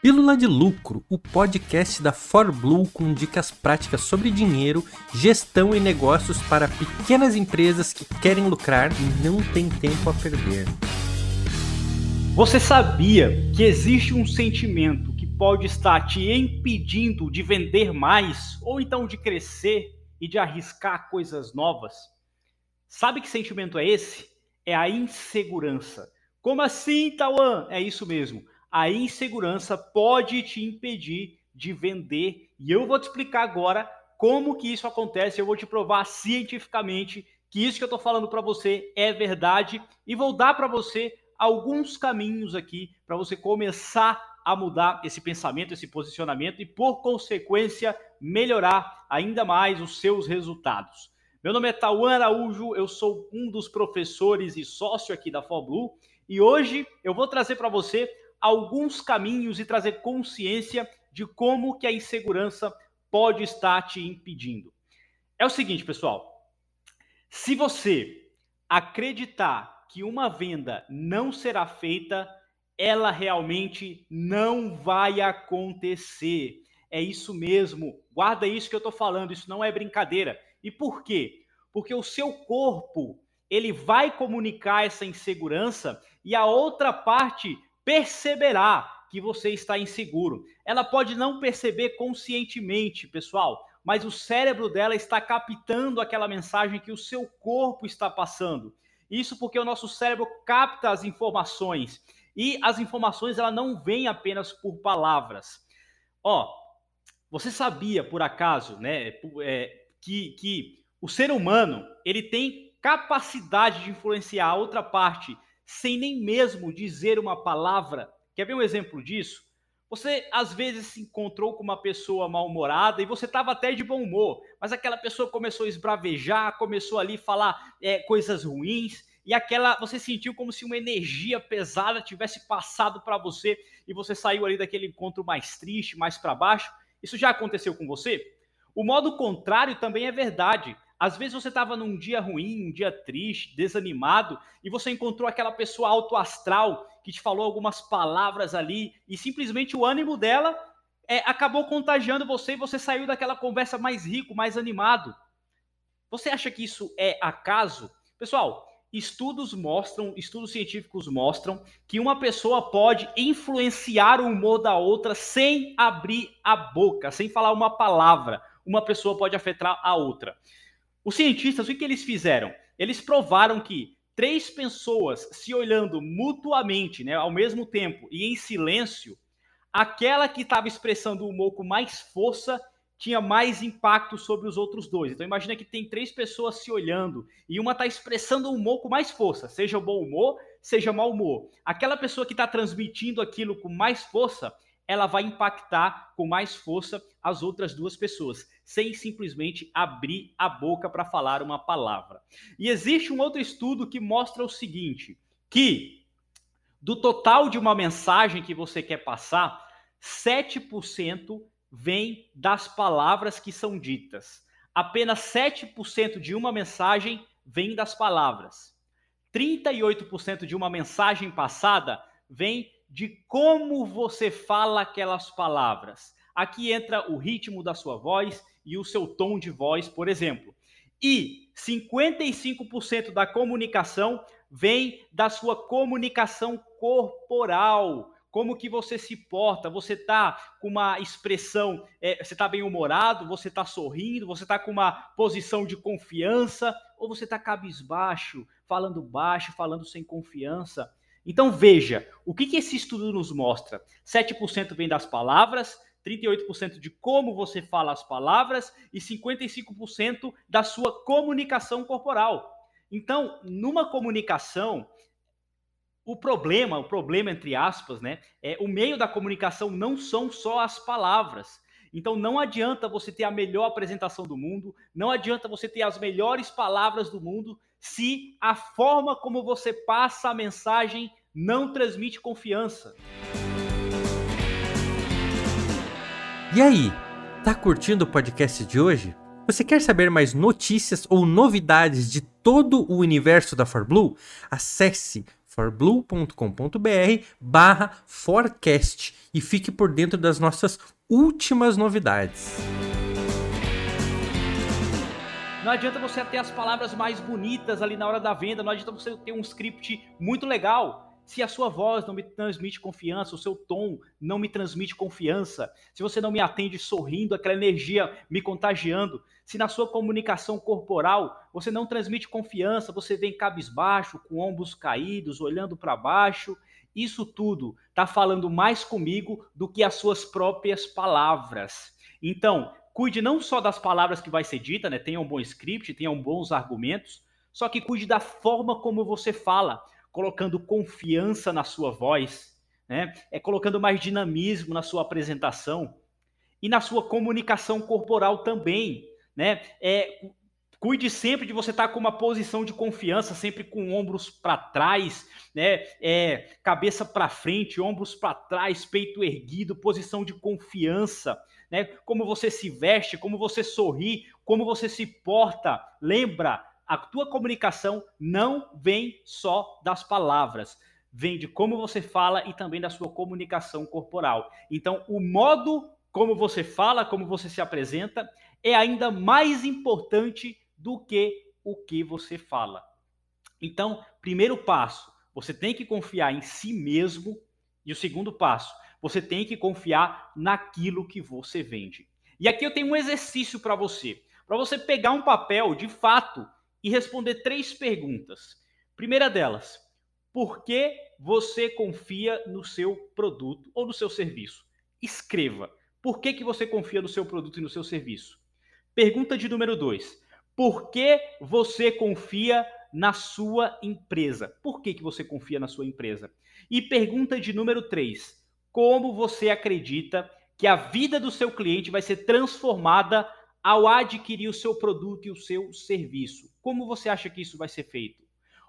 Pílula de Lucro, o podcast da ForBlue com dicas práticas sobre dinheiro, gestão e negócios para pequenas empresas que querem lucrar e não têm tempo a perder. Você sabia que existe um sentimento que pode estar te impedindo de vender mais ou então de crescer e de arriscar coisas novas? Sabe que sentimento é esse? É a insegurança. Como assim, Tawan? É isso mesmo a insegurança pode te impedir de vender. E eu vou te explicar agora como que isso acontece. Eu vou te provar cientificamente que isso que eu estou falando para você é verdade e vou dar para você alguns caminhos aqui para você começar a mudar esse pensamento, esse posicionamento e, por consequência, melhorar ainda mais os seus resultados. Meu nome é Tauan Araújo, eu sou um dos professores e sócio aqui da FOBLU e hoje eu vou trazer para você alguns caminhos e trazer consciência de como que a insegurança pode estar te impedindo. É o seguinte, pessoal. Se você acreditar que uma venda não será feita, ela realmente não vai acontecer. É isso mesmo. Guarda isso que eu estou falando, isso não é brincadeira. E por quê? Porque o seu corpo, ele vai comunicar essa insegurança e a outra parte perceberá que você está inseguro. Ela pode não perceber conscientemente, pessoal, mas o cérebro dela está captando aquela mensagem que o seu corpo está passando. Isso porque o nosso cérebro capta as informações e as informações ela não vêm apenas por palavras. Ó, você sabia por acaso, né, é, que, que o ser humano ele tem capacidade de influenciar a outra parte sem nem mesmo dizer uma palavra. Quer ver um exemplo disso? Você às vezes se encontrou com uma pessoa mal-humorada e você estava até de bom humor, mas aquela pessoa começou a esbravejar, começou ali a falar é, coisas ruins e aquela você sentiu como se uma energia pesada tivesse passado para você e você saiu ali daquele encontro mais triste, mais para baixo. Isso já aconteceu com você? O modo contrário também é verdade. Às vezes você estava num dia ruim, um dia triste, desanimado, e você encontrou aquela pessoa alto astral que te falou algumas palavras ali, e simplesmente o ânimo dela é, acabou contagiando você e você saiu daquela conversa mais rico, mais animado. Você acha que isso é acaso? Pessoal, estudos mostram, estudos científicos mostram que uma pessoa pode influenciar o humor da outra sem abrir a boca, sem falar uma palavra. Uma pessoa pode afetar a outra. Os cientistas, o que, que eles fizeram? Eles provaram que três pessoas se olhando mutuamente, né, ao mesmo tempo e em silêncio, aquela que estava expressando o humor com mais força tinha mais impacto sobre os outros dois. Então imagina que tem três pessoas se olhando e uma está expressando o humor com mais força, seja bom humor, seja mau humor. Aquela pessoa que está transmitindo aquilo com mais força, ela vai impactar com mais força as outras duas pessoas, sem simplesmente abrir a boca para falar uma palavra. E existe um outro estudo que mostra o seguinte: que do total de uma mensagem que você quer passar, 7% vem das palavras que são ditas. Apenas 7% de uma mensagem vem das palavras. 38% de uma mensagem passada vem de como você fala aquelas palavras. Aqui entra o ritmo da sua voz e o seu tom de voz, por exemplo. E 55% da comunicação vem da sua comunicação corporal. Como que você se porta? Você está com uma expressão, é, você está bem humorado, você está sorrindo, você está com uma posição de confiança, ou você está cabisbaixo, falando baixo, falando sem confiança. Então veja, o que, que esse estudo nos mostra? 7% vem das palavras, 38% de como você fala as palavras e 55% da sua comunicação corporal. Então, numa comunicação, o problema, o problema entre aspas, né, é o meio da comunicação não são só as palavras. Então não adianta você ter a melhor apresentação do mundo, não adianta você ter as melhores palavras do mundo se a forma como você passa a mensagem não transmite confiança. E aí, tá curtindo o podcast de hoje? Você quer saber mais notícias ou novidades de todo o universo da ForBlue? Acesse forblue.com.br barra forecast e fique por dentro das nossas últimas novidades. Não adianta você ter as palavras mais bonitas ali na hora da venda, não adianta você ter um script muito legal se a sua voz não me transmite confiança, o seu tom não me transmite confiança, se você não me atende sorrindo, aquela energia me contagiando, se na sua comunicação corporal você não transmite confiança, você vem cabisbaixo, com ombros caídos, olhando para baixo, isso tudo está falando mais comigo do que as suas próprias palavras. Então, cuide não só das palavras que vai ser dita, né? Tenha um bom script, tenha bons argumentos, só que cuide da forma como você fala colocando confiança na sua voz, né? É colocando mais dinamismo na sua apresentação e na sua comunicação corporal também, né? É, cuide sempre de você estar com uma posição de confiança, sempre com ombros para trás, né? É, cabeça para frente, ombros para trás, peito erguido, posição de confiança, né? Como você se veste, como você sorri, como você se porta. Lembra, a tua comunicação não vem só das palavras, vem de como você fala e também da sua comunicação corporal. Então, o modo como você fala, como você se apresenta, é ainda mais importante do que o que você fala. Então, primeiro passo, você tem que confiar em si mesmo. E o segundo passo, você tem que confiar naquilo que você vende. E aqui eu tenho um exercício para você. Para você pegar um papel, de fato, e responder três perguntas. Primeira delas, por que você confia no seu produto ou no seu serviço? Escreva. Por que, que você confia no seu produto e no seu serviço? Pergunta de número dois. Por que você confia na sua empresa? Por que, que você confia na sua empresa? E pergunta de número três. Como você acredita que a vida do seu cliente vai ser transformada ao adquirir o seu produto e o seu serviço? Como você acha que isso vai ser feito?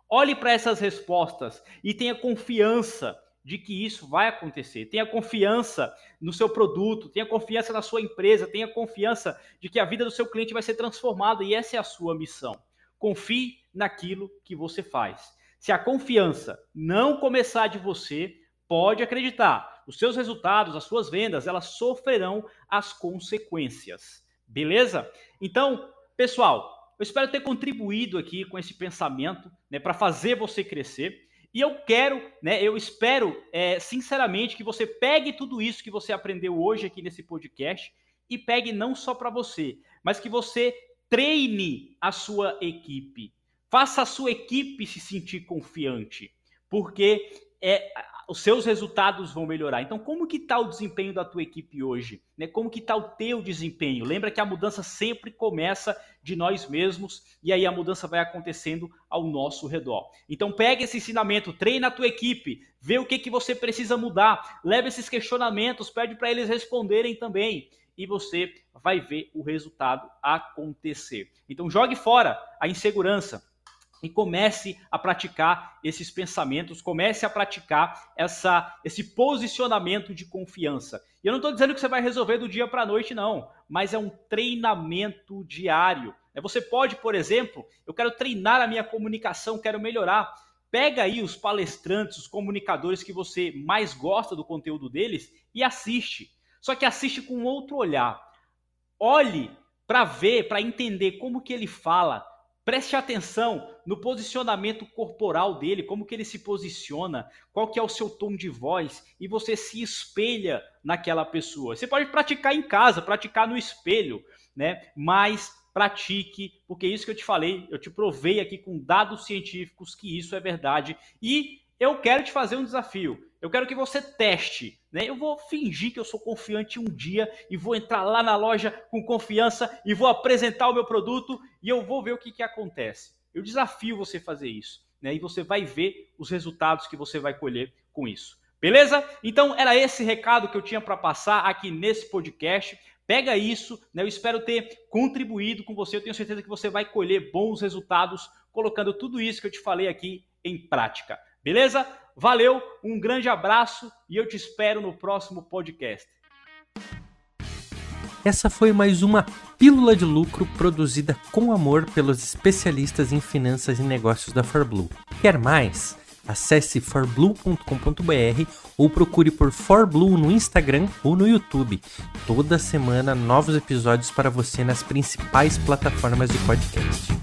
Olhe para essas respostas e tenha confiança de que isso vai acontecer. Tenha confiança no seu produto, tenha confiança na sua empresa, tenha confiança de que a vida do seu cliente vai ser transformada e essa é a sua missão. Confie naquilo que você faz. Se a confiança não começar de você, pode acreditar, os seus resultados, as suas vendas, elas sofrerão as consequências. Beleza? Então, pessoal, eu espero ter contribuído aqui com esse pensamento, né, para fazer você crescer. E eu quero, né, eu espero, é, sinceramente, que você pegue tudo isso que você aprendeu hoje aqui nesse podcast e pegue não só para você, mas que você treine a sua equipe. Faça a sua equipe se sentir confiante, porque é, os seus resultados vão melhorar. Então, como que está o desempenho da tua equipe hoje? Né? Como que está o teu desempenho? Lembra que a mudança sempre começa de nós mesmos e aí a mudança vai acontecendo ao nosso redor. Então, pega esse ensinamento, treina a tua equipe, vê o que, que você precisa mudar, leva esses questionamentos, pede para eles responderem também e você vai ver o resultado acontecer. Então, jogue fora a insegurança e comece a praticar esses pensamentos, comece a praticar essa, esse posicionamento de confiança. E eu não estou dizendo que você vai resolver do dia para a noite, não, mas é um treinamento diário. É, você pode, por exemplo, eu quero treinar a minha comunicação, quero melhorar. Pega aí os palestrantes, os comunicadores que você mais gosta do conteúdo deles e assiste. Só que assiste com outro olhar. Olhe para ver, para entender como que ele fala, Preste atenção no posicionamento corporal dele, como que ele se posiciona, qual que é o seu tom de voz e você se espelha naquela pessoa. Você pode praticar em casa, praticar no espelho, né? Mas pratique, porque é isso que eu te falei, eu te provei aqui com dados científicos que isso é verdade e eu quero te fazer um desafio. Eu quero que você teste. Né? Eu vou fingir que eu sou confiante um dia e vou entrar lá na loja com confiança e vou apresentar o meu produto e eu vou ver o que, que acontece. Eu desafio você a fazer isso. Né? E você vai ver os resultados que você vai colher com isso. Beleza? Então era esse recado que eu tinha para passar aqui nesse podcast. Pega isso, né? eu espero ter contribuído com você. Eu tenho certeza que você vai colher bons resultados colocando tudo isso que eu te falei aqui em prática. Beleza? Valeu, um grande abraço e eu te espero no próximo podcast. Essa foi mais uma pílula de lucro produzida com amor pelos especialistas em finanças e negócios da ForBlue. Quer mais? Acesse forblue.com.br ou procure por Forblue no Instagram ou no YouTube. Toda semana novos episódios para você nas principais plataformas de podcast.